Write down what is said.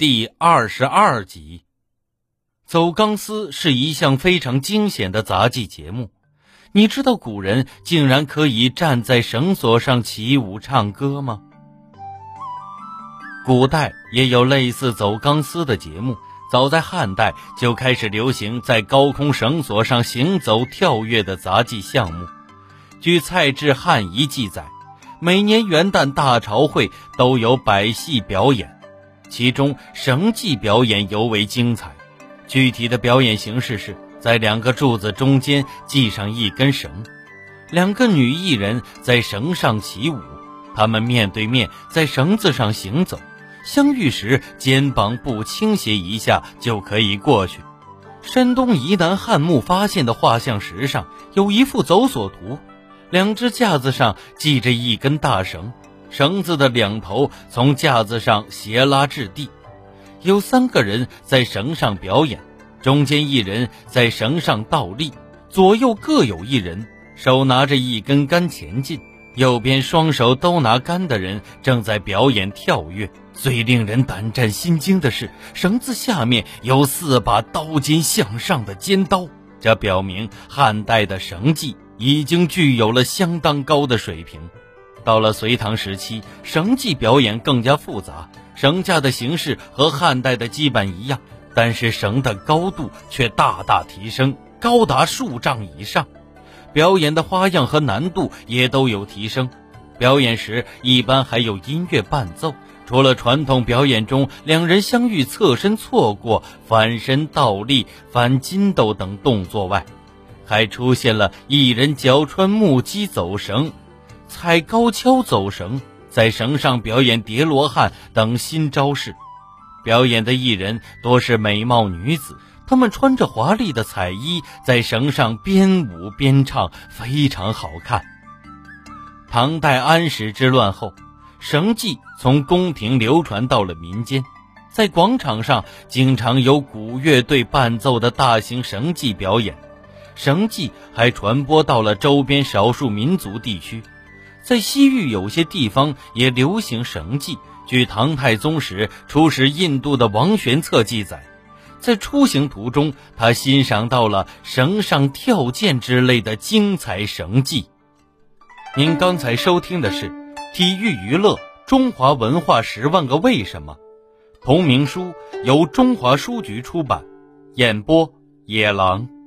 第二十二集，走钢丝是一项非常惊险的杂技节目。你知道古人竟然可以站在绳索上起舞唱歌吗？古代也有类似走钢丝的节目，早在汉代就开始流行在高空绳索上行走跳跃的杂技项目。据蔡志汉仪记载，每年元旦大朝会都有百戏表演。其中绳技表演尤为精彩，具体的表演形式是在两个柱子中间系上一根绳，两个女艺人在绳上起舞，她们面对面在绳子上行走，相遇时肩膀不倾斜一下就可以过去。山东沂南汉墓发现的画像石上有一幅走索图，两只架子上系着一根大绳。绳子的两头从架子上斜拉至地，有三个人在绳上表演，中间一人在绳上倒立，左右各有一人，手拿着一根杆前进。右边双手都拿杆的人正在表演跳跃。最令人胆战心惊的是，绳子下面有四把刀尖向上的尖刀，这表明汉代的绳技已经具有了相当高的水平。到了隋唐时期，绳技表演更加复杂，绳架的形式和汉代的基本一样，但是绳的高度却大大提升，高达数丈以上。表演的花样和难度也都有提升。表演时一般还有音乐伴奏。除了传统表演中两人相遇侧身错过、反身倒立、翻筋斗等动作外，还出现了一人脚穿木屐走绳。踩高跷走绳，在绳上表演叠罗汉等新招式。表演的艺人多是美貌女子，她们穿着华丽的彩衣，在绳上边舞边唱，非常好看。唐代安史之乱后，绳技从宫廷流传到了民间，在广场上经常有古乐队伴奏的大型绳技表演。绳技还传播到了周边少数民族地区。在西域有些地方也流行绳技。据唐太宗时出使印度的王玄策记载，在出行途中，他欣赏到了绳上跳涧之类的精彩绳技。您刚才收听的是《体育娱乐中华文化十万个为什么》，同名书由中华书局出版，演播野狼。